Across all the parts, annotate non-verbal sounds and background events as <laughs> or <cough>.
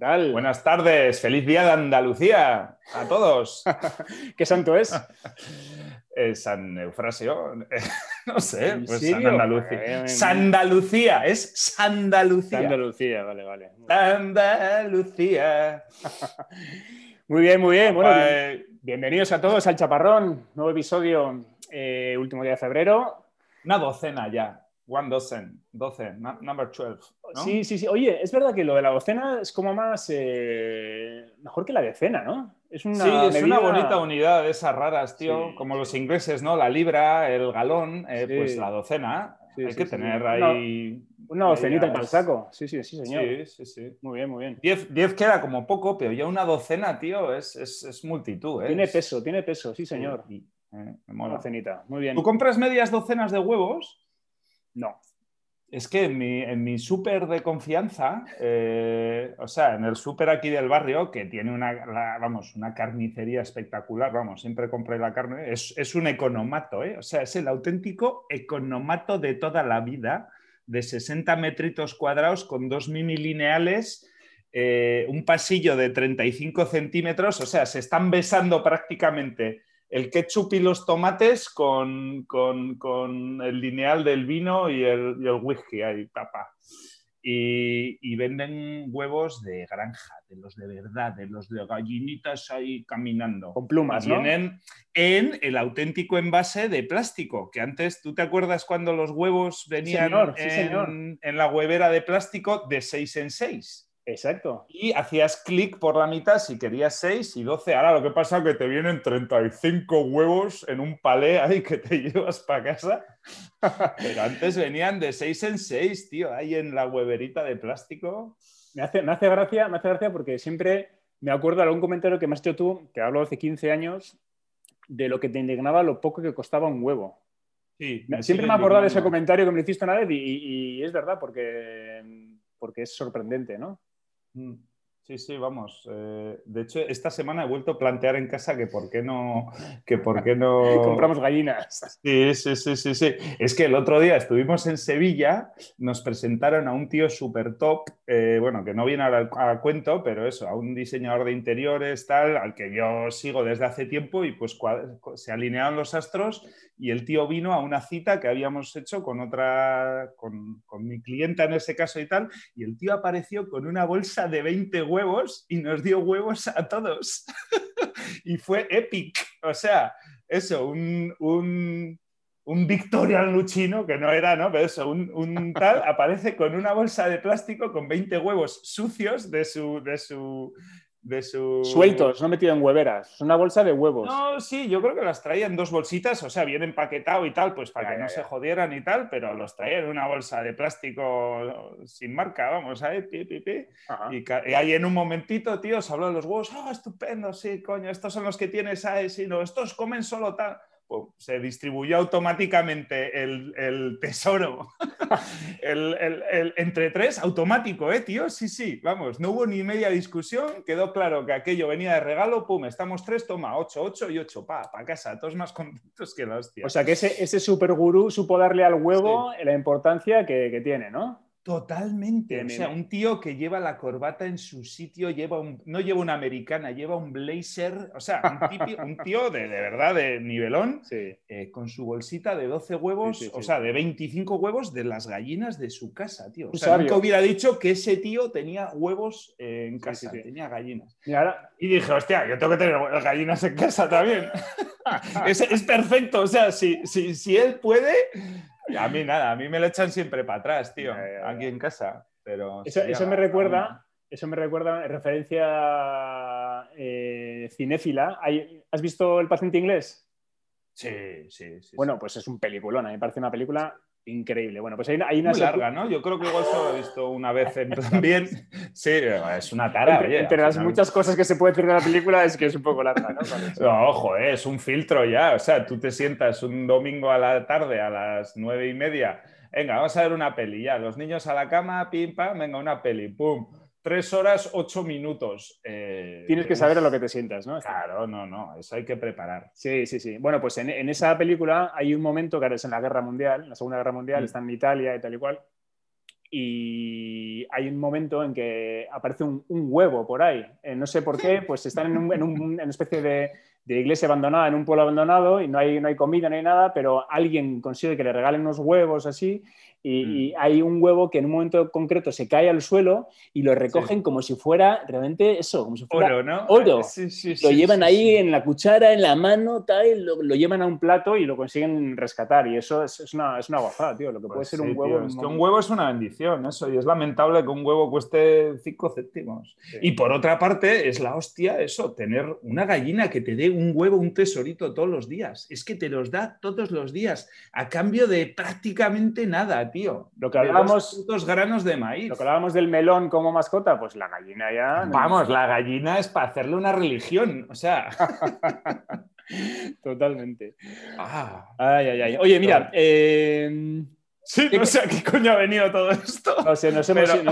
Buenas. ¿Qué tal? Buenas tardes, feliz día de Andalucía a todos. <laughs> ¿Qué santo es? <laughs> Eh, San Eufrasio, <laughs> no sé, ¿En pues? San Andalucía. Sandalucía, es Sandalucía. Andalucía, vale, vale. Andalucía. Muy bien, muy bien. Bueno, bien- bienvenidos a todos al Chaparrón, nuevo episodio, eh, último día de febrero. una docena ya. One dozen, doce, nu- number 12. ¿No? Sí, sí, sí. Oye, es verdad que lo de la docena es como más eh, mejor que la decena, ¿no? Es una, Sí, es una bonita unidad de esas raras, tío. Sí, como sí. los ingleses, ¿no? La libra, el galón, eh, Sí. pues la docena. Hay que tener Una- ahí. Una docenita medidas. para el saco. Sí, sí, sí, señor. Sí, sí, sí. Muy bien, muy bien. Diez, diez queda como poco, pero ya una docena, tío, es, es, es multitud. ¿eh? Tiene Es- peso, tiene peso, sí, señor. Eh, me Una mola. docenita. Muy bien. ¿Tú compras medias docenas de huevos? No. Es que en mi, en mi súper de confianza, eh, o sea, en el súper aquí del barrio, que tiene una, vamos, una carnicería espectacular, vamos, siempre compré la carne, es, es un economato, ¿eh? o sea, es el auténtico economato de toda la vida, de 60 metritos cuadrados con dos mini lineales, eh, un pasillo de 35 centímetros, o sea, se están besando prácticamente el ketchup y los tomates con, con- con el lineal del vino y el, y el whisky ahí, tapa. Y, y venden huevos de granja, de los de verdad, de los de gallinitas ahí caminando. Con plumas, ¿no? Vienen en el auténtico envase de plástico, que antes, ¿tú te acuerdas cuando los huevos venían señor, sí, en, señor. en la huevera de plástico de 6 en 6? Exacto. y hacías clic por la mitad si querías 6 y 12. Ahora lo que pasa es que te vienen 35 huevos en un palé ahí que te <laughs> llevas para casa. Pero antes venían de 6 en 6, tío, ahí en la hueverita de plástico. Me hace, me hace gracia, me hace gracia porque siempre me acuerdo de algún comentario que me has hecho tú, que hablo hace 15 años, de lo que te indignaba lo poco que costaba un huevo. Sí, siempre me he acordado de ese comentario que me hiciste una vez y, y- y es verdad porque, porque es sorprendente, ¿no? Mm, Sí, sí, vamos. eh, de hecho, esta semana he vuelto a plantear en casa que por qué no. Que por qué no... <laughs> Compramos gallinas. Sí, sí, sí, sí, sí. Es que el otro día estuvimos en Sevilla, nos presentaron a un tío súper top, eh, bueno, que no viene ahora a cuento, pero eso, a un diseñador de interiores, tal, al que yo sigo desde hace tiempo y pues se alinearon los astros y el tío vino a una cita que habíamos hecho con otra, con, con mi clienta en ese caso y tal, y el tío apareció con una bolsa de 20 huevos y nos dio huevos a todos. <laughs> y fue epic. O sea, eso, un, un, un Victorian Luchino, que no era, ¿no? Pero eso, un, un tal, <laughs> aparece con una bolsa de plástico con 20 huevos sucios de su. De su de su... Sueltos, no metido en hueveras. Es una bolsa de huevos. No, sí, yo creo que las traía en dos bolsitas, o sea, bien empaquetado y tal, pues para Ya, que ya, no ya. se jodieran y tal, pero los traía en una bolsa de plástico sin marca, vamos, ¿sabes? Pi, pi, pi. Y, ahí en un momentito, tío, se habló de los huevos. ¡Ah, estupendo! Sí, coño, estos son los que tienes ahí, sí, no, estos comen solo tal. Se distribuyó automáticamente el, el tesoro. <laughs> el, el- el- entre tres, automático, ¿eh, tío? Sí, sí, vamos, no hubo ni media discusión. Quedó claro que aquello venía de regalo. Pum, estamos tres, toma, ocho, ocho y ocho, pa, pa casa. Todos más contentos que la hostia. O sea que ese, ese super gurú supo darle al huevo la importancia que, que tiene, ¿no? Totalmente. O sea, un tío que lleva la corbata en su sitio, lleva un- no lleva una americana, lleva un blazer. O sea, un, <laughs> tío de, de verdad de nivelón, Sí. eh, con su bolsita de 12 huevos, Sí, sí, o sea, de 25 huevos de las gallinas de su casa, tío. O sea, nunca hubiera dicho que ese tío tenía huevos eh, en Sí, casa, sí, sí. tenía gallinas. Y ahora, Y dije, hostia, yo tengo que tener gallinas en casa también. <laughs> es, es perfecto, o sea, si, si, si él puede, a mí nada, a mí me lo echan siempre para atrás, tío, aquí en casa. Pero eso, eso me recuerda, eso me recuerda en referencia eh, cinéfila. ¿Has visto El paciente inglés? Sí, sí, sí. Bueno, sí. pues es un peliculón, a mí me parece una película increíble. Bueno, pues hay, hay una muy secu- larga, ¿no? Yo creo que igual solo he visto una <laughs> vez bien. Sí, es una tara. Entre, oye, entre al las final- muchas cosas que se puede decir de la película es que es un poco larga, ¿no? No, ojo, eh, es un filtro ya. O sea, tú te sientas un domingo a la tarde a las nueve y media. Venga, vamos a ver una peli ya. Los niños a la cama, pim, pam, venga, una peli, pum. Tres horas, ocho minutos. Eh, Tienes que saber a lo que te sientas, ¿no? Claro, no, no, eso hay que preparar. Sí, sí, sí. Bueno, pues en, en esa película hay un momento que ahora es en la Guerra Mundial, en la Segunda Guerra Mundial, Mm. está en Italia y tal y cual, y hay un momento en que aparece un, huevo por ahí. Eh, no sé por qué, pues están en, una especie de, iglesia abandonada, en un pueblo abandonado y no hay, no hay comida, no hay nada, pero alguien consigue que le regalen unos huevos así y, mm. hay un huevo que en un momento concreto se cae al suelo y lo recogen como si fuera realmente eso, como si fuera oro. ¿no? oro. lo llevan ahí en la cuchara, en la mano, tal, lo, lo, llevan a un plato y lo consiguen rescatar. Y eso es, es una, es una gozada, tío. Lo que puede pues ser un huevo. Es que un huevo es una bendición, eso. Y es lamentable que un huevo cueste 5 céntimos. Y por otra parte, es la hostia eso, tener una gallina que te dé un huevo, un tesorito todos los días. Es que te los da todos los días a cambio de prácticamente nada, tío. Lo que hablábamos. Dos granos de maíz. Lo que hablábamos del melón como mascota, pues la gallina ya. Vamos, la gallina es para hacerle una religión. O sea. <laughs> Totalmente. Ah. Ay, ay, ay. Oye, mira. Eh Sí, no sé a qué coño ha venido todo esto. No sé, nos,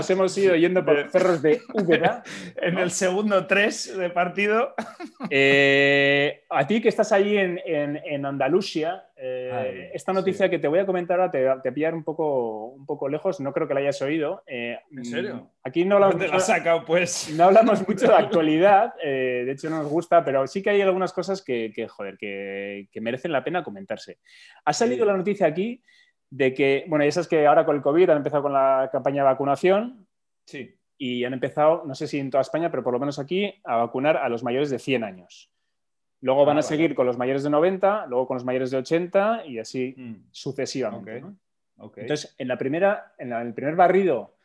hemos, ido yendo por perros de <laughs> Úbeda. en el segundo 3 de partido. <laughs> Eh, a ti que estás ahí en, Andalucía, eh, esta noticia que te voy a comentar ahora te, te pillar un poco, un poco lejos, no creo que la hayas oído. Eh, ¿En serio? Aquí no hablamos, la sacado, pues? no hablamos mucho de <laughs> actualidad, de hecho no nos gusta, pero sí que hay algunas cosas que, joder, que, merecen la pena comentarse. Ha salido la noticia aquí de que, bueno, ya sabes que ahora con el COVID han empezado con la campaña de vacunación. Sí. Y han empezado, no sé si en toda España, pero por lo menos aquí, a vacunar a los mayores de 100 años. Luego van ah, a seguir con los mayores de 90, luego con los mayores de 80 y así mm. sucesivamente. Entonces, en, la primera, en, el primer barrido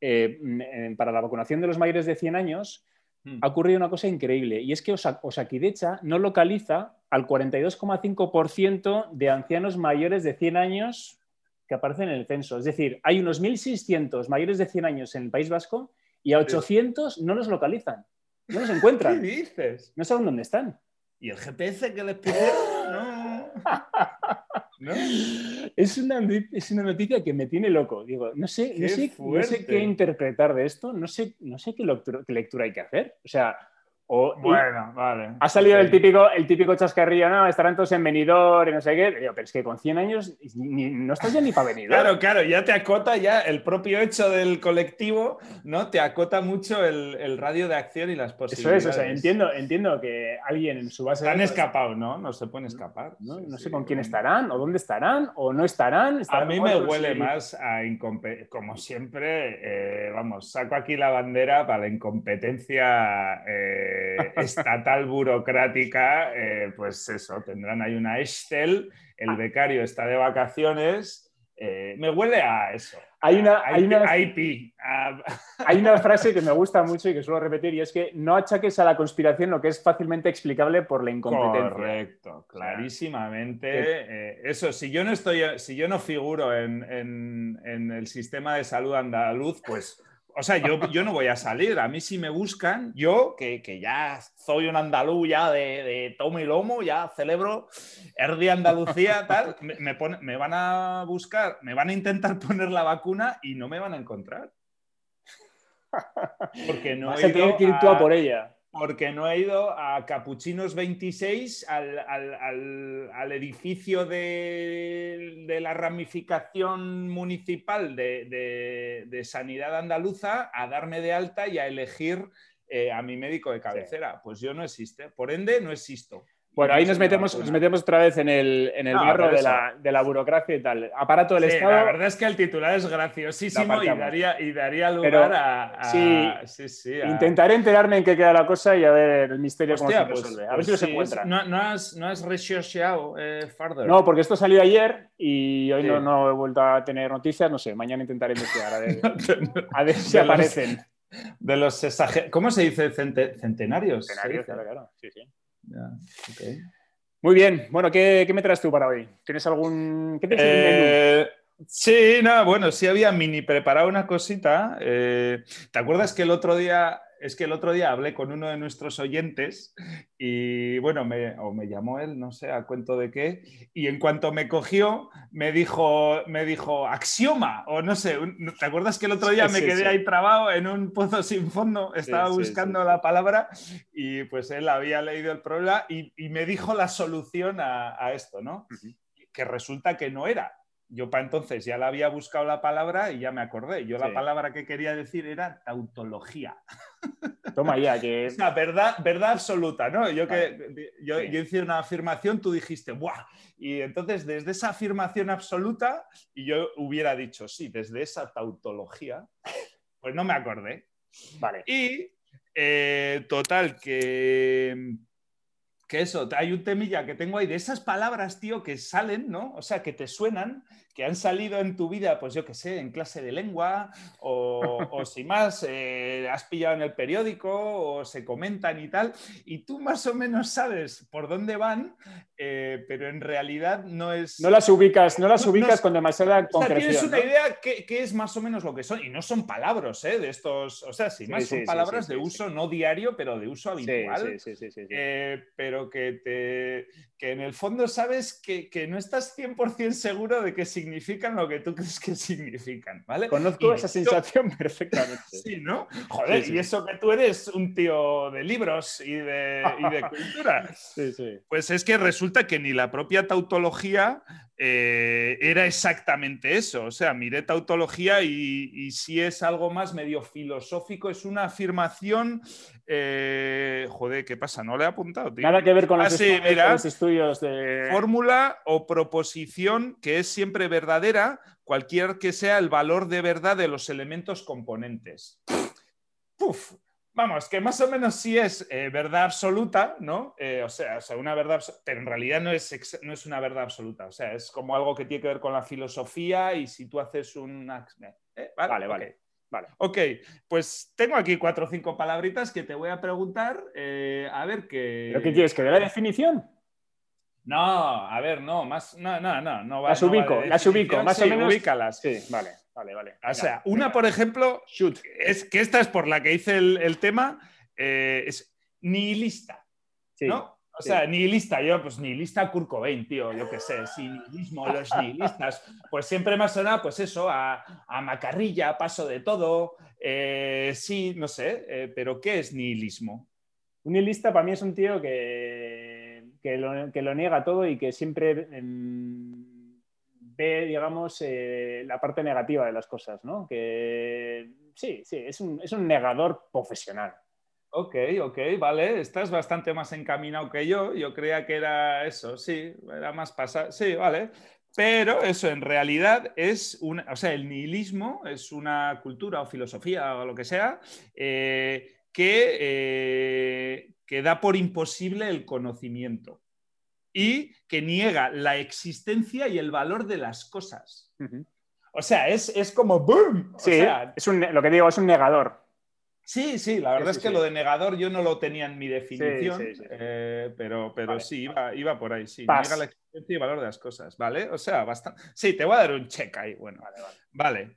eh, para la vacunación de los mayores de 100 años, mm. ha ocurrido una cosa increíble y es que Osakidecha no localiza al 42,5% de ancianos mayores de 100 años que aparecen en el censo. Es decir, hay unos 1.600 mayores de 100 años en el País Vasco y a 800 no los localizan, no los encuentran. <laughs> ¿Qué dices? No saben dónde están. ¿Y el GPS que les pidieron? <laughs> No. Es, una, es una noticia que me tiene loco. Digo, no sé, no sé, qué interpretar de esto, no sé, no sé qué lectura hay que hacer. O sea, bueno, vale. Ha salido el, típico, el típico chascarrillo, ¿no? Estarán todos en venidor y no sé qué. pero es que con 100 años no estás ya ni para venidor. Claro, claro, ya te acota ya el propio hecho del colectivo, ¿no? Te acota mucho el, radio de acción y las posibilidades. Eso es, o sea, entiendo, entiendo que alguien en su base... Han escapado, ¿no? No se pueden escapar. No, sé con quién estarán, o dónde estarán, o no estarán. a mí me huele más a incompetencia. Como siempre, eh, vamos, saco aquí la bandera para la incompetencia... Eh, estatal burocrática, eh, pues eso, tendrán ahí una Excel, el ah. becario está de vacaciones, eh, me huele a eso. Hay una, hay, una, hay una frase que me gusta mucho y que suelo repetir y es que no achaques a la conspiración lo que es fácilmente explicable por la incompetencia. Correcto, clarísimamente. Eh, eso, si yo no estoy, si yo no figuro en, en el sistema de salud andaluz, pues o sea, yo, yo no voy a salir. A mí si me buscan, yo, que, ya soy un andaluz ya de, de, tomo y lomo, ya celebro Erdi Andalucía, <laughs> tal, me, me, van a buscar, me van a intentar <laughs> poner la vacuna y no me van a encontrar. <laughs> Porque no Vas a tener que ir tú a por ella porque no he ido a Capuchinos 26, al, edificio de, la ramificación municipal de, Sanidad Andaluza, a darme de alta y a elegir eh, a mi médico de cabecera. Pues yo no existe. Por ende, no existo. Bueno, ahí nos metemos, nos metemos otra vez en el, en el de la, burocracia y tal. Aparato del Estado. La verdad es que el titular es graciosísimo y daría, y daría lugar a, Sí, sí, Intentaré enterarme en qué queda la cosa y a ver el misterio cómo se pues, resuelve. a ver si pues lo encuentra. No, no, has, no has eh, No, porque esto salió ayer y hoy no, no, he vuelto a tener noticias. No sé, mañana intentaré investigar a ver, <laughs> a ver si aparecen. de los ¿Cómo se dice? centenarios. Centenarios, claro, claro. Sí, sí. Muy bien. Bueno, ¿qué, me traes tú para hoy? ¿Tienes algún. ¿Qué eh, Sí, no, bueno, sí había mini preparado una cosita. Eh, ¿Te acuerdas que el otro día es que el otro día hablé con uno de nuestros oyentes y bueno, me, o me llamó él, no sé, a cuento de qué, y en cuanto me cogió, me dijo, me dijo axioma, o no sé, ¿te acuerdas que el otro día me quedé ahí trabado en un pozo sin fondo? Estaba buscando la palabra y pues él había leído el problema y, me dijo la solución a, esto, ¿no? Que resulta que no era yo para entonces ya la había buscado la palabra y ya me acordé. Yo la palabra que quería decir era tautología. Toma ya, que... <laughs> O sea, verdad, verdad absoluta, ¿no? Yo, que, yo, hice una afirmación, tú dijiste, ¡buah! Y entonces, desde esa afirmación absoluta, y yo hubiera dicho, sí, desde esa tautología, pues no me acordé. Vale. Y, eh, total, que que eso, hay un temilla que tengo ahí de esas palabras, tío, que salen, ¿no? O sea, que te suenan, que han salido en tu vida, pues yo qué sé, en clase de lengua, o, o si más, eh, has pillado en el periódico, o se comentan y tal, y tú más o menos sabes por dónde van, eh, pero en realidad no es... No las ubicas, no las ubicas con demasiada concreción. tienes una idea que, es más o menos lo que son, y no son palabras, ¿eh? De estos, o sea, si más son palabras de uso no diario, pero de uso habitual. Eh, pero que, te, que en el fondo sabes que, no estás 100% seguro de que significan lo que tú <laughs> crees que significan, ¿vale? Conozco esa sensación <laughs> perfectamente. Sí, ¿no? Joder, y eso que tú eres un tío de libros y de, y de <laughs> cultura. Sí, sí. Pues es que resulta que ni la propia tautología eh, era exactamente eso. O sea, miré tautología y, si es algo más medio filosófico, es una afirmación. Eh, joder, ¿qué pasa? No le he apuntado. Nada que ver con los, ah, estudios, de. Fórmula o proposición que es siempre verdadera, cualquier que sea el valor de verdad de los elementos componentes. Puf, Vamos, que más o menos sí es eh, verdad absoluta, ¿no? Eh, o, sea, una verdad, pero en realidad no es, no es una verdad absoluta. O sea, es como algo que tiene que ver con la filosofía y si tú haces un... Eh, vale, vale, vale. Ok, pues tengo aquí cuatro o cinco palabritas que te voy a preguntar. a ver qué... ¿Pero qué quieres? ¿Que dé la definición? No, a ver, no, más... No, no, no. no va, las ubico, las ubico, más o menos. Ubícalas. Sí, vale. Vale, vale. O sea, una, por ejemplo, shoot, es que esta es por la que hice el, tema, eh, es nihilista. ¿No? O sea, nihilista, yo, pues nihilista Kurt Cobain, tío, yo qué sé, si nihilismo, los nihilistas, pues siempre me ha sonado, pues eso, a, macarrilla, paso de todo, eh, sí, no sé, eh, pero ¿qué es nihilismo? Un nihilista para mí es un tío que, que, lo, niega todo y que siempre ve, digamos, eh, la parte negativa de las cosas, ¿no? Que sí, sí, es un, negador profesional. Ok, ok, vale, estás bastante más encaminado que yo. Yo creía que era eso, sí, era más pasar. Sí, vale. Pero eso en realidad es un, o sea, el nihilismo es una cultura o filosofía o lo que sea eh, que, eh, que da por imposible el conocimiento y que niega la existencia y el valor de las cosas. O sea, es, como ¡boom! Sí, es lo que digo, es un negador. Sí, sí, la verdad es que lo de negador yo no lo tenía en mi definición, eh, pero, pero sí, iba, por ahí, sí. Niega la existencia y el valor de las cosas, ¿vale? O sea, bastante. Sí, te voy a dar un check ahí, bueno. Vale, vale.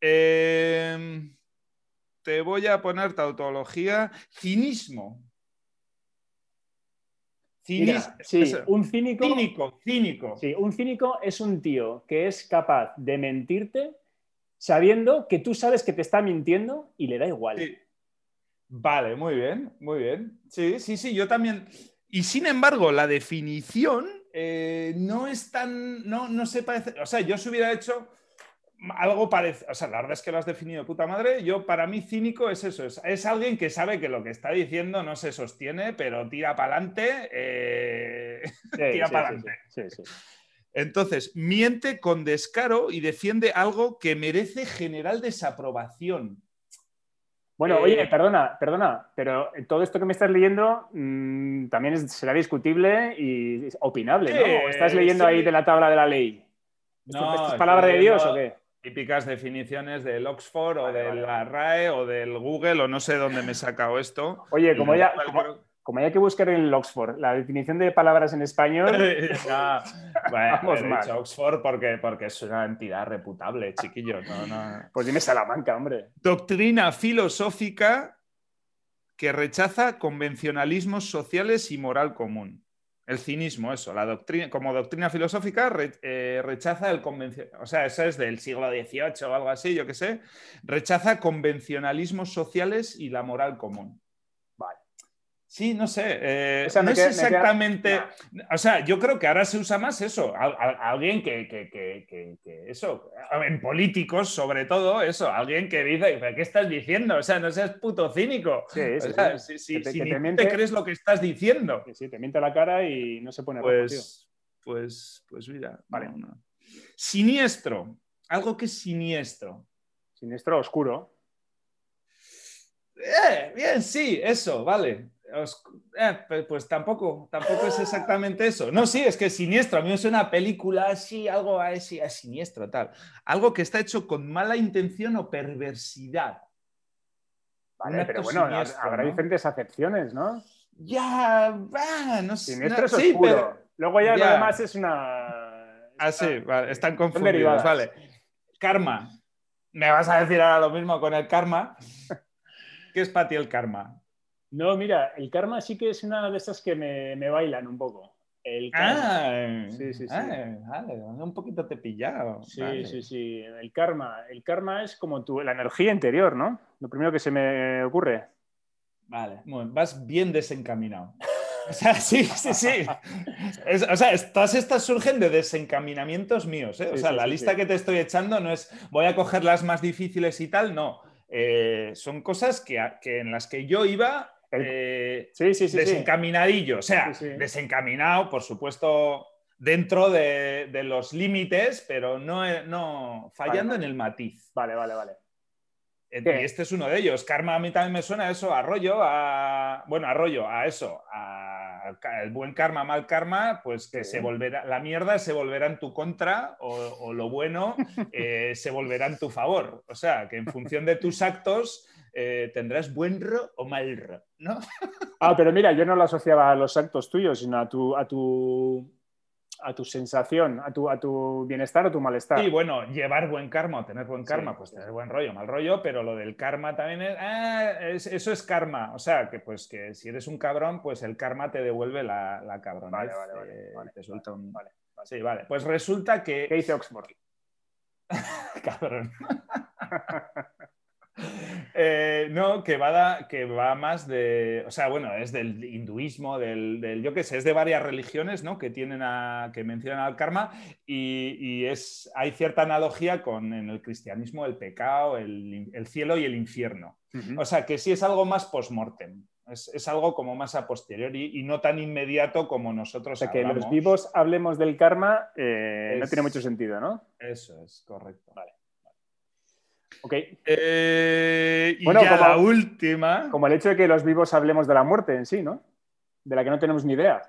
Em, te voy a poner tautología. Cinismo sí, un cínico. Cínico, cínico. Sí, un cínico es un tío que es capaz de mentirte sabiendo que tú sabes que te está mintiendo y le da igual. Vale, muy bien, muy bien. Sí, sí, sí, yo también. Y sin embargo, la definición eh, no es tan. No, no se parece. O sea, yo se hubiera hecho algo parece, o sea, la verdad es que lo has definido de puta madre. Yo, para mí, cínico es eso, es, alguien que sabe que lo que está diciendo no se sostiene, pero tira para adelante, eh, <laughs> tira para adelante. Entonces, miente con descaro y defiende algo que merece general desaprobación. Bueno, oye, eh, perdona, perdona, pero todo esto que me estás leyendo mm, también será discutible y opinable, ¿no? ¿Estás leyendo ahí de la tabla de la ley? ¿Esto, es palabra de Dios o qué? Típicas definiciones del Oxford o de la RAE o del Google o no sé dónde me he sacado esto. Oye, como ya, como, hay que buscar en el Oxford la definición de palabras en español. <laughs> <laughs> Vamos he dicho Oxford porque, porque es una entidad reputable, chiquillo. Pues dime Salamanca, hombre. Doctrina filosófica que rechaza convencionalismos sociales y moral común. El cinismo, eso, la doctrina, como doctrina filosófica eh, rechaza el convencionalismo, o sea, eso es del siglo XVIII o algo así, yo qué sé, rechaza convencionalismos sociales y la moral común. Sí, no sé. Eh, no es exactamente. O sea, yo creo que ahora se usa más eso. alguien que, que, Eso. En políticos, sobre todo, eso. Alguien que dice, ¿qué estás diciendo? O sea, no seas puto cínico. Sí, sí, Si, te, crees lo que estás diciendo. Sí, te miente la cara y no se pone pues, Pues, pues mira. Vale. Siniestro. Algo que es siniestro. Siniestro oscuro. Eh, bien, sí, eso, vale. Eh, pues tampoco, tampoco es exactamente eso. No, sí, es que es siniestro. A mí es una película así, algo así, es siniestro, tal. Algo que está hecho con mala intención o perversidad. Vale, pero bueno, habrá diferentes acepciones, ¿no? Ya, no sé. Siniestro es oscuro. Luego ya, lo demás es una. Ah, sí, vale, están confundidos, vale. Karma. Me vas a decir ahora lo mismo con el karma. <laughs> ¿Qué es para ti el karma? No, mira, el karma sí que es una de esas que me, bailan un poco. El karma. Ah, sí, sí, sí. Ah, vale, un poquito te pillado. Sí, sí, sí. El karma. El karma es como tu, la energía interior, ¿no? Lo primero que se me ocurre. Vale, vas bien desencaminado. <laughs> O sea, sí, sí, sí. o sea, todas estas surgen de desencaminamientos míos. ¿eh? O sea, la lista que te estoy echando no es voy a coger las más difíciles y tal, no. Eh, son cosas que, en las que yo iba eh, desencaminadillo. O sea, desencaminado, por supuesto, dentro de, los límites, pero no, no fallando en el matiz. Vale, vale, vale. Y este es uno de ellos. Karma a mí también me suena a eso, a rollo, a. Bueno, a rollo, a eso, a el buen karma, mal karma, pues que se volverá, la mierda se volverá en tu contra o, lo bueno <laughs> eh, se volverá en tu favor. O sea, que en función de tus actos eh, tendrás buen ro o mal ro, ¿no? <laughs> ah, pero mira, yo no lo asociaba a los actos tuyos, sino a tu, a tu a tu sensación, a tu, a tu bienestar o tu malestar. Sí, bueno, llevar buen karma o tener buen karma, pues tener buen rollo, mal rollo, pero lo del karma también ah, es, eso es karma. O sea, que pues que si eres un cabrón, pues el karma te devuelve la, la cabrona. Vale, vale, vale. Resulta un... vale, Sí, vale. Pues resulta que... ¿Qué dice Oxford? <laughs> cabrón. <laughs> Eh, no, que va, que va más de, o sea, bueno, es del hinduismo, del, yo qué sé, es de varias religiones, ¿no? Que tienen a, que mencionan al karma y, es, hay cierta analogía con en el cristianismo el pecado, el, cielo y el infierno. O sea, que sí es algo más post-mortem. Es, algo como más a posteriori y no tan inmediato como nosotros. O sea, que los vivos hablemos del karma eh, no tiene mucho sentido, ¿no? Eso es, correcto. Vale. Ok. Eh, y ya la última. Como el hecho de que los vivos hablemos de la muerte en sí, ¿no? De la que no tenemos ni idea.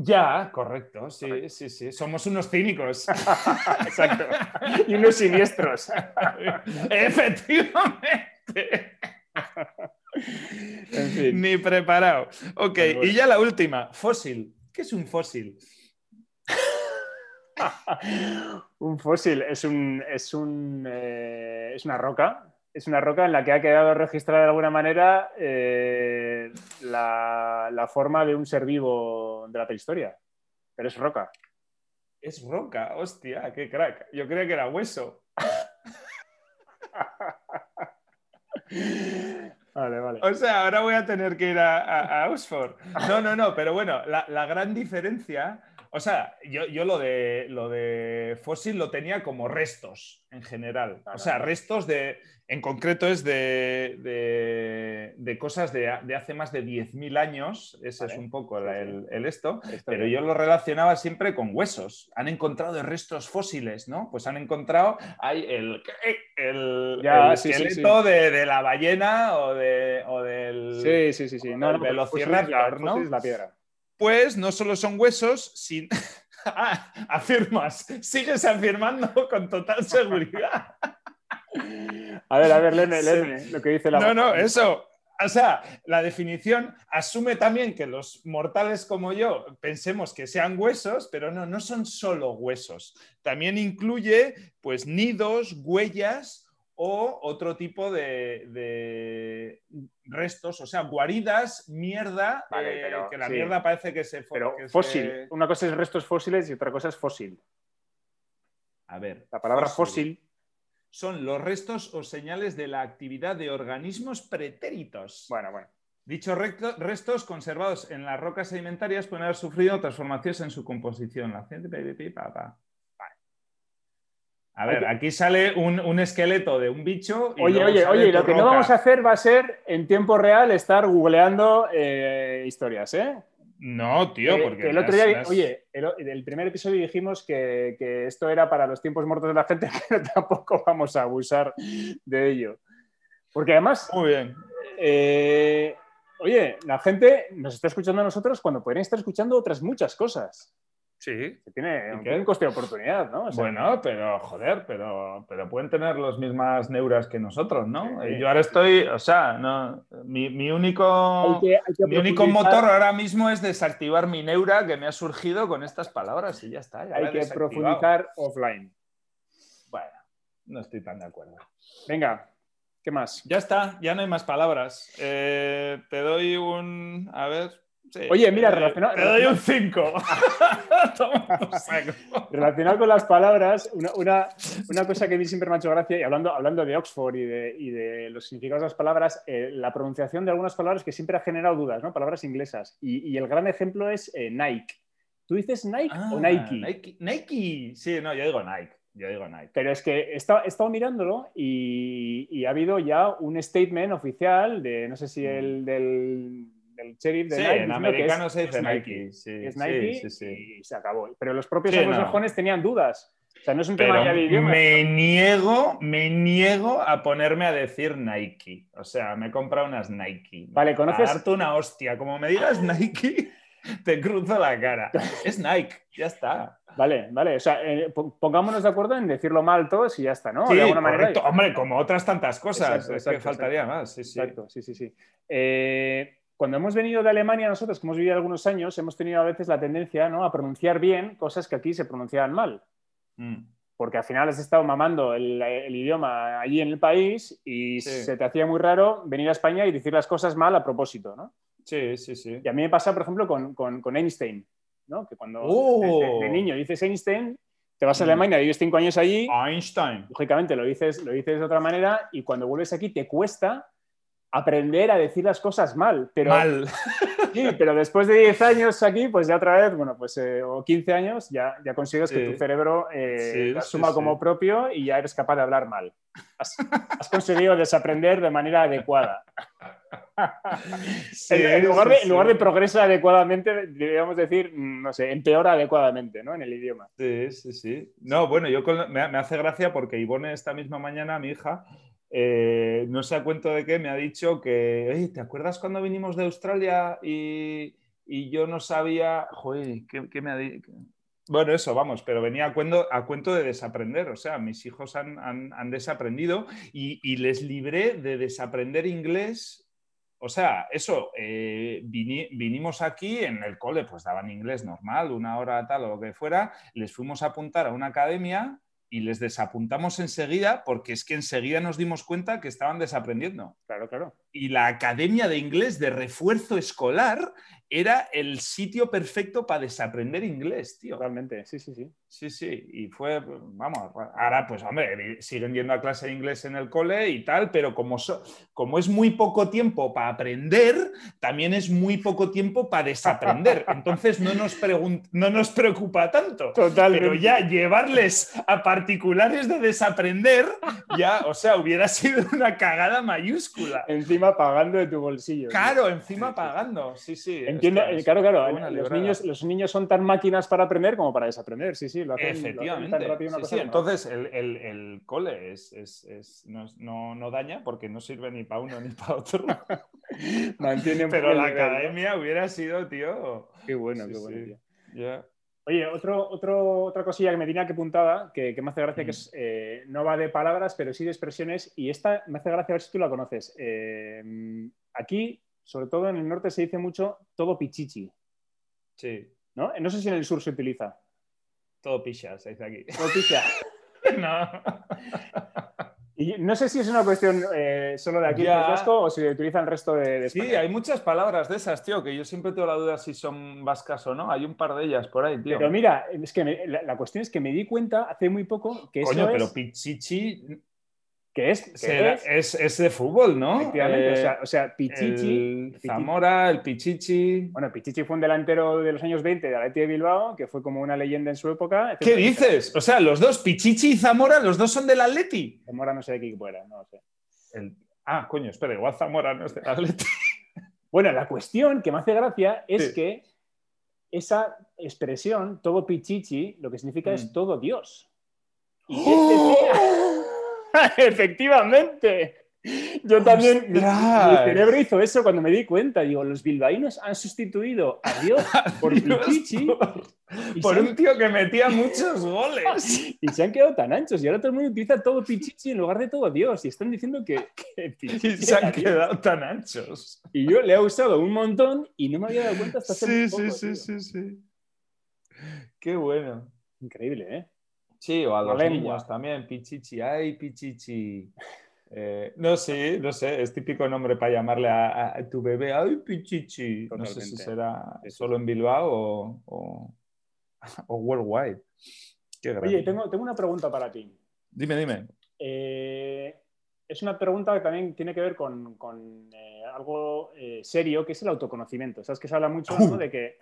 Ya, correcto, sí, sí, sí. Somos unos cínicos. <laughs> Exacto. Y unos siniestros. <laughs> Efectivamente. En fin. Ni preparado. Ok, y ya la última. Fósil. ¿Qué es un fósil? <laughs> un fósil es, un, es, un, eh, es, una roca. Es una roca en la que ha quedado registrada de alguna manera eh, la, forma de un ser vivo de la prehistoria. Pero es roca. Es roca, hostia, qué crack. Yo creía que era hueso. <laughs> Vale, vale. O sea, ahora voy a tener que ir a, Oxford. No, no, no, pero bueno, la, la gran diferencia o sea, yo, lo, de, lo de fósil lo tenía como restos en general. O sea, restos de, en concreto es de, de, cosas de, hace más de 10.000 años, ese es un poco el, esto, pero yo lo relacionaba siempre con huesos. Han encontrado restos fósiles, ¿no? Pues han encontrado hay el, el, esqueleto De, la ballena o, de, o del, sí, sí, sí, sí. No, no, velociraptor, ¿no? la piedra pues no solo son huesos, sin... <laughs> ah, afirmas, sigues afirmando con total seguridad. A ver, a ver, léeme, lo que dice la... No, no, eso. O sea, la definición asume también que los mortales como yo pensemos que sean huesos, pero no, no son solo huesos. También incluye pues nidos, huellas o otro tipo de, restos, o sea, guaridas, mierda, eh, que la mierda parece que se... Pero fósil, una cosa es restos fósiles y otra cosa es fósil. A ver. La palabra fósil. Son los restos o señales de la actividad de organismos pretéritos. Bueno, bueno. Dichos restos conservados en las rocas sedimentarias pueden haber sufrido transformaciones en su composición. La A ver, aquí sale un, esqueleto de un bicho. oye, oye, oye, lo que no vamos a hacer va a ser en tiempo real estar googleando eh, historias, ¿eh? No, tío, porque. el otro día, oye, el, el, primer episodio dijimos que, esto era para los tiempos muertos de la gente, <laughs> pero tampoco vamos a abusar de ello. Porque además. Muy bien. Eh, oye, la gente nos está escuchando a nosotros cuando podrían estar escuchando otras muchas cosas. Sí. tiene, un coste de oportunidad, ¿no? bueno, pero joder, pero, pero pueden tener las mismas neuras que nosotros, ¿no? Yo ahora estoy, o sea, no, mi, único, mi único motor ahora mismo es desactivar mi neura que me ha surgido con estas palabras y ya está. hay que profundizar offline. Bueno, no estoy tan de acuerdo. Venga, ¿qué más? Ya está, ya no hay más palabras. Eh, te doy un, a ver, Oye, mira, relacionado. Te doy un 5. <laughs> relacionado con las palabras, una, cosa que a mí siempre me ha hecho gracia, y hablando, hablando de Oxford y de, los significados de las palabras, eh, la pronunciación de algunas palabras que siempre ha generado dudas, ¿no? Palabras inglesas. Y, el gran ejemplo es eh, Nike. ¿Tú dices Nike o ah, Nike? Nike? Sí, no, yo digo Nike. Yo digo Nike. Pero es que he estado, mirándolo y, ha habido ya un statement oficial de, no sé si el del el sheriff de sí, Nike. En americano se dice Nike. Sí, es Nike y se acabó. Pero los propios anglosajones tenían dudas. O sea, no es un tema ya de idioma. Me niego, me niego a ponerme a decir Nike. O sea, me he comprado unas Nike. Vale, ¿conoces? Para darte una hostia. Como me digas Nike, <laughs> te cruzo la cara. Es Nike, ya está. Vale, vale. O sea, eh, pongámonos de acuerdo en decirlo mal todos y ya está, ¿no? Sí, de alguna manera. Hombre, como otras tantas cosas. es que faltaría más. Sí, sí. Exacto, sí, sí, sí. Eh, cuando hemos venido de Alemania, nosotros que hemos vivido algunos años, hemos tenido a veces la tendencia ¿no? a pronunciar bien cosas que aquí se pronunciaban mal. Mm. Porque al final has estado mamando el, idioma allí en el país y se te hacía muy raro venir a España y decir las cosas mal a propósito, ¿no? Sí, sí, sí. Y a mí me pasa, por ejemplo, con, Einstein, ¿no? Que cuando de, ¡Oh! niño dices Einstein, te vas a mm. Alemania, vives cinco años allí. Einstein. Lógicamente lo dices, lo dices de otra manera y cuando vuelves aquí te cuesta aprender a decir las cosas mal. Pero, mal. <laughs> Sí, <laughs> pero después de 10 años aquí, pues ya otra vez, bueno, pues eh, o 15 años, ya, ya consigues que tu cerebro eh, asuma como propio y ya eres capaz de hablar mal. Has, conseguido desaprender de manera adecuada. en, lugar de, en, lugar de, progresa adecuadamente, deberíamos decir, mm, no sé, empeora adecuadamente, ¿no? En el idioma. Sí, sí, sí. No, bueno, yo me, me hace gracia porque Ivone esta misma mañana, mi hija, eh, no sé a cuento de qué, me ha dicho que, ¿te acuerdas cuando vinimos de Australia y, yo no sabía, joder, ¿qué, me ha dicho? Bueno, eso, vamos, pero venía a cuento, a cuento de desaprender, o sea, mis hijos han, desaprendido y, les libré de desaprender inglés. O sea, eso, eh, vinimos aquí en el cole, pues daban inglés normal, una hora tal o lo que fuera, les fuimos a apuntar a una academia y les desapuntamos enseguida porque es que enseguida nos dimos cuenta que estaban desaprendiendo. Claro, claro. Y la Academia de Inglés de Refuerzo Escolar era el sitio perfecto para desaprender inglés, tío. Realmente, sí, sí, sí. Sí, sí, y fue, vamos, ahora pues hombre, siguen yendo a clase de inglés en el cole y tal, pero como, como es muy poco tiempo para aprender, también es muy poco tiempo para desaprender. Entonces no nos, no nos preocupa tanto. Total. Pero ya llevarles a particulares de desaprender, ya, o sea, hubiera sido una cagada mayúscula. Encima pagando de tu bolsillo. Claro, encima pagando, sí, sí. Entiendo, claro, claro, los niños, los niños son tan máquinas para aprender como para desaprender, sí, sí. Efectivamente. entonces el, cole es, no, daña porque no sirve ni para uno ni para otro. <laughs> <laughs> Pero la academia hubiera sido, tío. Qué bueno, qué bueno. Oye, otro, otra cosilla que me tenía que apuntada, que, me hace gracia, que es, eh, no va de palabras, pero sí de expresiones, y esta me hace gracia a ver si tú la conoces. Eh, aquí, sobre todo en el norte, se dice mucho todo pichichi. Sí. ¿No? No sé si en el sur se utiliza. Todo picha, se dice aquí. Todo picha. <laughs> no. Y no sé si es una cuestión eh, solo de aquí en Vasco o si se utiliza el resto de, Sí, hay muchas palabras de esas, tío, que yo siempre tengo la duda si son vascas o no. Hay un par de ellas por ahí, tío. Pero mira, es que la, cuestión es que me di cuenta hace muy poco que Coño, eso pero pichichi Que es, es, de fútbol, ¿no? Efectivamente, o, sea, eh, Pichichi. Zamora, el Pichichi. Bueno, Pichichi fue un delantero de los años 20 de Atleti de Bilbao, que fue como una leyenda en su época. ¿Qué dices? O sea, los dos, Pichichi y Zamora, los dos son del Atleti. Zamora no sé de qué equipo era, no sé. Ah, coño, espera, igual Zamora no es del Atleti. <laughs> bueno, la cuestión que me hace gracia es que esa expresión, todo Pichichi, lo que significa es mm. todo Dios. ¿Y ¡Oh! <laughs> Efectivamente. Yo también, mi, cerebro hizo eso cuando me di cuenta. Digo, los bilbaínos han sustituido a Dios <laughs> por Pichichi. Por, un tío que metía muchos goles. <laughs> Y se han quedado tan anchos. Y ahora todo el mundo utiliza todo Pichichi en lugar de todo Dios. Y están diciendo que, Pichichi se han quedado tan anchos. Y yo le he usado un montón y no me había dado cuenta hasta hace sí, Sí, sí, sí, sí. Qué bueno. Increíble, ¿eh? Sí, o a los niños también, Pichichi, ay, Pichichi. Eh, no sé, no sé, es típico nombre para llamarle a, tu bebé, ay, Pichichi. No sé si será solo en Bilbao o, o, <laughs> worldwide. Oye, tengo, tengo, una pregunta para ti. Dime, dime. Eh, es una pregunta que también tiene que ver con, con eh, algo serio, que es el autoconocimiento. Sabes que se habla mucho de que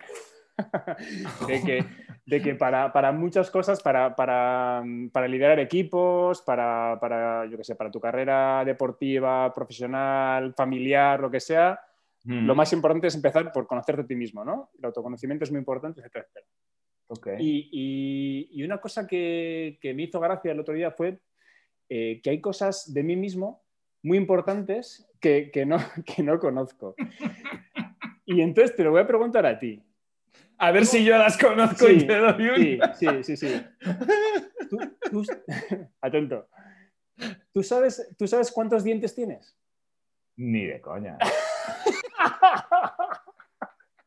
<laughs> de que, de que para, para, muchas cosas, para, para, para liderar equipos, para, para, yo que sé, para tu carrera deportiva, profesional, familiar, lo que sea, lo más importante es empezar por conocerte a ti mismo, ¿no? El autoconocimiento es muy importante, etcétera, Okay. Y, y, una cosa que, que, me hizo gracia el otro día fue eh, que hay cosas de mí mismo muy importantes que, que, no, <laughs> que no conozco. <laughs> Y entonces te lo voy a preguntar a ti. A ver si yo las conozco y te doy un... Sí, sí, sí. <laughs> Atento. ¿Tú sabes, ¿Tú sabes cuántos dientes tienes? Ni de coña.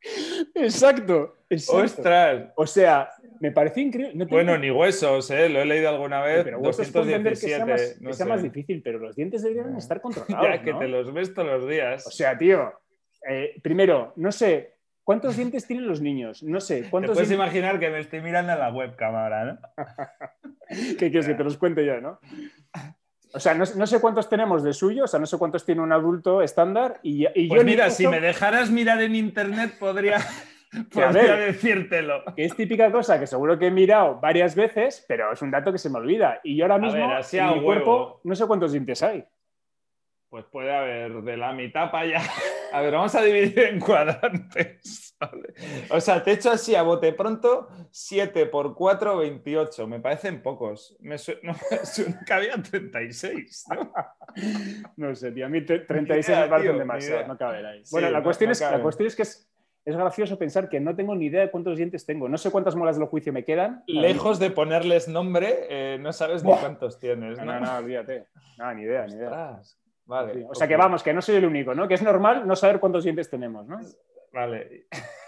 <laughs> exacto, ¡Ostras! O sea, me parece increíble. bueno, ni huesos, ¿eh? lo he leído alguna vez. pero huesos entender que sea, más, que sea más, difícil, pero los dientes deberían estar <laughs> controlados. ya que te los ves todos los días. O sea, tío, eh, primero, no sé, ¿Cuántos dientes tienen los niños? No sé. ¿cuántos te puedes imaginar que me estoy mirando en la webcam ahora, ¿no? <laughs> ¿Qué quieres que te los cuente ya, no? O sea, no, sé cuántos tenemos de suyo, o sea, no sé cuántos tiene un adulto estándar. Y, y pues mira, si me dejaras mirar en internet, podría, <laughs> podría decírtelo. Que es típica cosa que seguro que he mirado varias veces, pero es un dato que se me olvida. Y yo ahora mismo, en mi cuerpo, no sé cuántos dientes hay. Pues puede haber de la mitad para allá. <laughs> A ver, vamos a dividir en cuadrantes. <laughs> O sea, te echo así a bote pronto 7 por 4, 28. Me parecen pocos. Me <laughs> suena, que había 36. ¿no? no sé, tío. A mí 36 me parecen demasiado. No cabe ahí. Bueno, la, cuestión es, la cuestión es que es, es gracioso pensar que no tengo ni idea de cuántos dientes tengo. No sé cuántas molas del juicio me quedan. Lejos de ponerles nombre, eh, no sabes ni cuántos tienes. No, no, no, olvídate. No, ni idea, ni idea. Vale. O sea que vamos, que no soy el único, ¿no? Que es normal no saber cuántos dientes tenemos, ¿no? Vale. <laughs>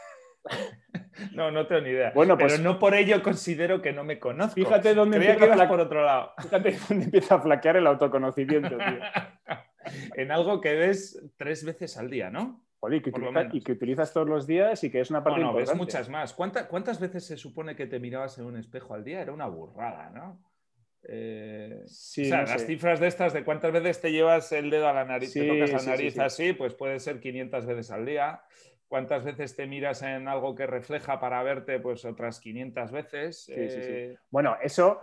No, no tengo ni idea. Bueno, pues, Pero no por ello considero que no me conozco. Fíjate dónde empieza por otro lado. <laughs> Fíjate dónde empieza a flaquear el autoconocimiento, tío. <laughs> en algo que ves tres veces al día, ¿no? y, que utilizas todos los días y que es una parte no, no, ves muchas más. ¿Cuántas veces se supone que te mirabas en un espejo al día? Era una burrada, ¿no? Eh, sí, o sea, las cifras de estas de cuántas veces te llevas el dedo a la nariz, te tocas la nariz así, pues puede ser 500 veces al día. ¿Cuántas veces te miras en algo que refleja para verte? Pues otras 500 veces. Eh, bueno, eso,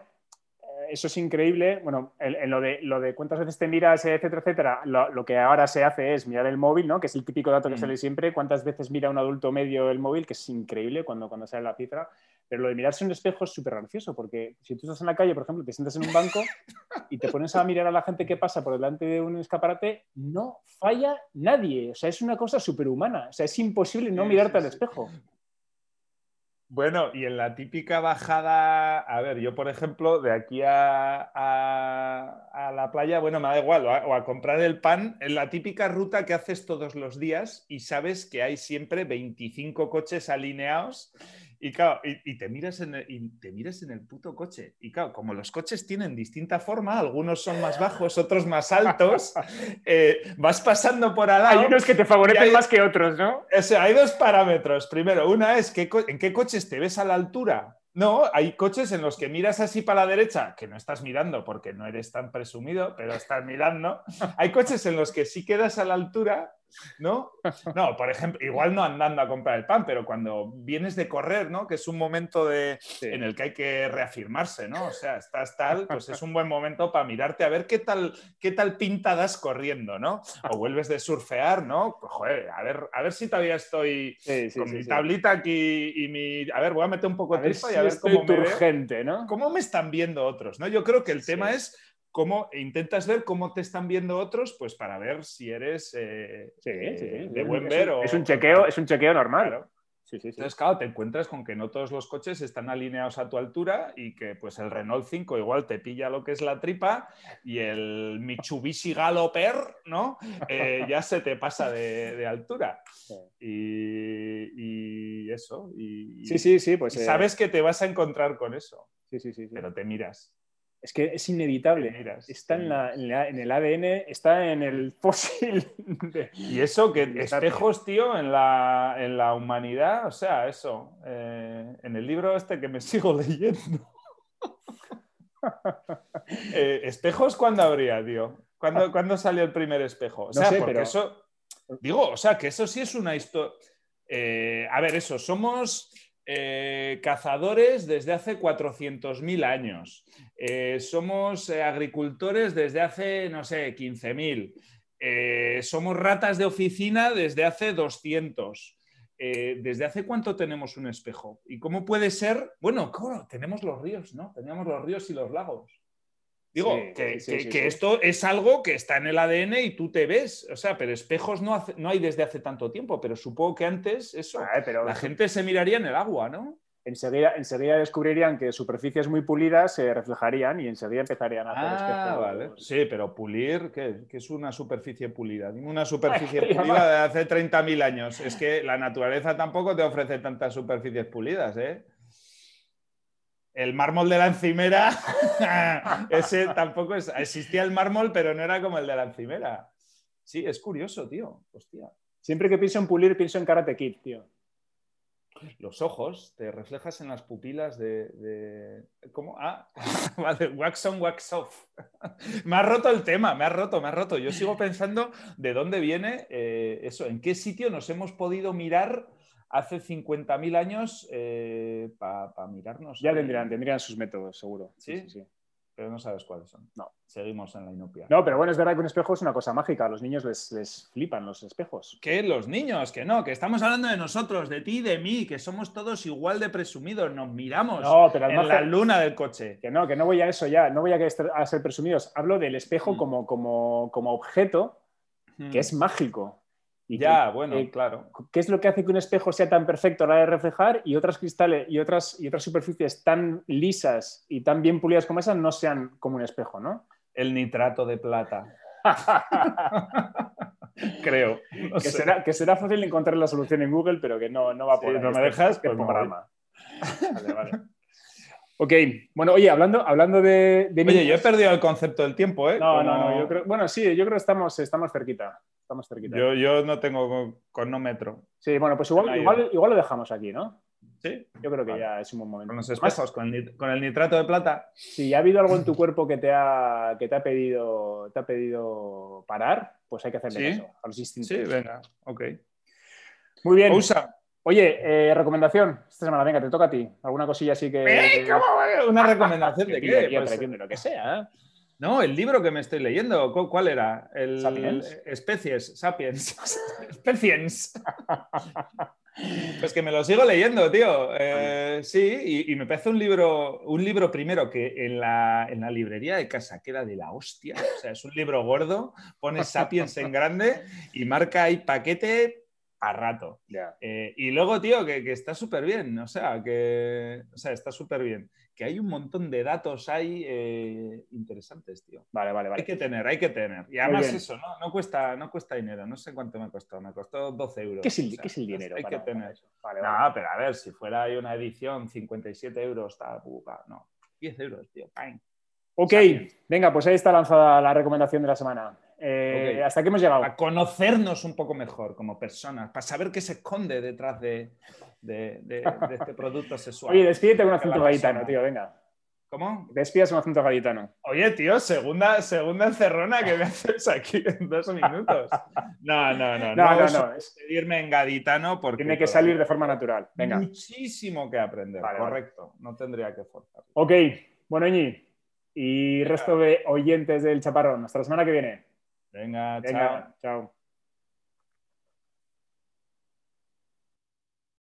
eh, eso es increíble. Bueno, en, lo, de, lo de cuántas veces te miras, etcétera, etcétera, lo, que ahora se hace es mirar el móvil, ¿no? Que es el típico dato que mm. sale siempre. ¿Cuántas veces mira un adulto medio el móvil? Que es increíble cuando, cuando sale la cifra. Pero lo de mirarse en un espejo es súper gracioso, porque si tú estás en la calle, por ejemplo, te sientas en un banco y te pones a mirar a la gente que pasa por delante de un escaparate, no falla nadie. O sea, es una cosa humana. O sea, es imposible no mirarte al espejo. Bueno, y en la típica bajada, a ver, yo por ejemplo, de aquí a, a, la playa, bueno, me da igual, o a, comprar el pan, en la típica ruta que haces todos los días y sabes que hay siempre 25 coches alineados y claro, y, te miras en el, y te miras en el puto coche. Y claro, como los coches tienen distinta forma, algunos son más bajos, otros más altos, <laughs> eh, vas pasando por al lado. Hay unos que te favorecen más que otros, ¿no? O sea, hay dos parámetros. Primero, una es que, en qué coches te ves a la altura No, hay coches en los que miras así para la derecha, que no estás mirando porque no eres tan presumido, pero estás mirando. Hay coches en los que sí quedas a la altura ¿no? No, por ejemplo, igual no andando a comprar el pan, pero cuando vienes de correr, ¿no? Que es un momento de, en el que hay que reafirmarse, ¿no? O sea, estás tal, pues es un buen momento para mirarte a ver qué tal, qué tal pintadas corriendo, ¿no? O vuelves de surfear, ¿no? Pues, joder, a ver, a ver si todavía estoy con mi tablita aquí y mi... A ver, voy a meter un poco de tripa y a ver cómo me ¿no? ¿Cómo me están viendo otros, no? Yo creo que el tema es cómo intentas ver cómo te están viendo otros, pues para ver si eres eh, eh, de buen ver o... Es un chequeo, es un chequeo normal. Entonces, claro, te encuentras con que no todos los coches están alineados a tu altura y que pues el Renault 5 igual te pilla lo que es la tripa y el Mitsubishi Galoper, ¿no? Eh, ya se te pasa de, altura. Y, eso. Y, sí, sí, sí. Pues, sabes que te vas a encontrar con eso. Sí, sí, sí. Pero te miras. Es que es inevitable. está en, el ADN, está en el fósil. y eso, que espejos, tío, en la, humanidad, o sea, eso, eh, en el libro este que me <laughs> sigo leyendo. <laughs> Eh, ¿Espejos cuándo habría, tío? ¿Cuándo, salió el primer espejo? O sea, porque eso. Digo, o sea, que eso sí es una historia. Eh, a ver, eso, somos eh, cazadores desde hace 400.000 años. Eh, somos eh, agricultores desde hace, no sé, 15.000. somos ratas de oficina desde hace 200. ¿Desde hace cuánto tenemos un espejo? ¿Y cómo puede ser? Bueno, tenemos los ríos, ¿no? Teníamos los ríos y los lagos. Digo, que, esto es algo que está en el ADN y tú te ves. O sea, pero espejos no, no hay desde hace tanto tiempo, pero supongo que antes eso, ah, pero... la gente se miraría en el agua, ¿no? Enseguida, enseguida descubrirían que superficies muy pulidas se reflejarían y enseguida empezarían a hacer ah, Vale. Sí, pero pulir, ¿qué, es una superficie pulida? Una superficie <laughs> pulida de hace 30.000 años. Es que la naturaleza tampoco te ofrece tantas superficies pulidas, ¿eh? El mármol de la encimera, <laughs> ese tampoco es, existía el mármol, pero no era como el de la encimera. Sí, es curioso, tío. Hostia. Siempre que pienso en pulir, pienso en Karate Kid, tío. Los ojos, te reflejas en las pupilas de. ¿Cómo? Ah, <laughs> vale, wax on, wax off. me ha roto el tema, me ha roto, me ha roto. Yo sigo pensando de dónde viene eh, eso, en qué sitio nos hemos podido mirar hace 50.000 años eh, para mirarnos. Ya tendrían, tendrían sus métodos, seguro. ¿Sí? Sí, Pero no sabes cuáles son. No. Seguimos en la inopia. No, pero bueno, es verdad que un espejo es una cosa mágica. A los niños les, flipan los espejos. ¿Qué? Los niños, que no, que estamos hablando de nosotros, de ti, de mí, que somos todos igual de presumidos. Nos miramos en la luna del coche. Que no, que no voy a eso ya, no voy a, a ser presumidos. Hablo del espejo mm. como, como, como objeto que mm. es mágico ya, bueno, eh, claro. ¿Qué es lo que hace que un espejo sea tan perfecto a la hora de reflejar y otras cristales y otras, y otras superficies tan lisas y tan bien pulidas como esas no sean como un espejo, ¿no? El nitrato de plata. <laughs> Creo. que, será, que, será, fácil encontrar la solución en Google, pero que no, no va a poder. no me dejas, pues programa. <laughs> Vale, vale. Ok, bueno, oye, hablando, hablando de, Oye, yo he perdido el concepto del tiempo, ¿eh? No, no, no, yo creo, bueno, sí, yo creo que estamos, estamos cerquita. Estamos cerquita. Yo, yo no tengo cronómetro. Sí, bueno, pues igual, igual, igual, lo dejamos aquí, ¿no? Sí. Yo creo que ya es un buen momento. Con los espejos, con el, nitrato de plata. Si ha habido algo en tu cuerpo que te ha, que te ha, pedido, te ha pedido parar, pues hay que hacerle eso, a los instintos. Sí, venga, ok. Muy bien. Usa. Oye, eh, recomendación esta semana, venga, te toca a ti. ¿Alguna cosilla así que. ¿Eh? ¿Cómo? ¿Una <laughs> recomendación de qué? Pues, de lo que sea. ¿eh? No, el libro que me estoy leyendo, ¿cuál era? El, ¿Sapiens? Especies, Sapiens. <laughs> Especies. Pues que me lo sigo leyendo, tío. Eh, sí, y, me parece un libro, un libro primero que en la, en la, librería de casa queda de la hostia. O sea, es un libro gordo, pone Sapiens en grande y marca ahí paquete a rato. Eh, y luego, tío, que, que está súper bien. O sea, que o sea, está súper bien que hay un montón de datos ahí eh, interesantes, tío. Vale, vale, vale. Hay que tener, hay que tener. Y además eso, ¿no? No cuesta, no cuesta dinero. No sé cuánto me costó. Me costó 12 euros. ¿Qué es el, ¿qué dinero? Hay que tener. Vale, no, pero a ver, si fuera ahí una edición, 57 euros, está, no. 10 euros, tío. Ok, venga, pues ahí está lanzada la recomendación de la semana. Eh, ¿Hasta qué hemos llegado? A conocernos un poco mejor como personas, para saber qué se esconde detrás de de, este <laughs> producto sexual. Oye, despídete con un acento gaditano, tío, venga. ¿Cómo? Despidas un acento gaditano. Oye, tío, segunda, segunda encerrona que me haces aquí en dos minutos. No, no, no. No, <laughs> no, no. Despedirme en gaditano porque. Tiene que salir de forma natural. Venga. Muchísimo que aprender. Correcto. No tendría que forzar. Ok. Bueno, Iñi. Y resto de oyentes del Chaparrón. Hasta la semana que viene. Venga, Venga chao. Chao.